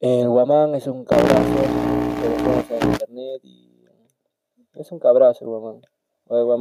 El guamán es un cabrazo que lo pones en internet y es un cabrazo el guamán. Oye, guamán.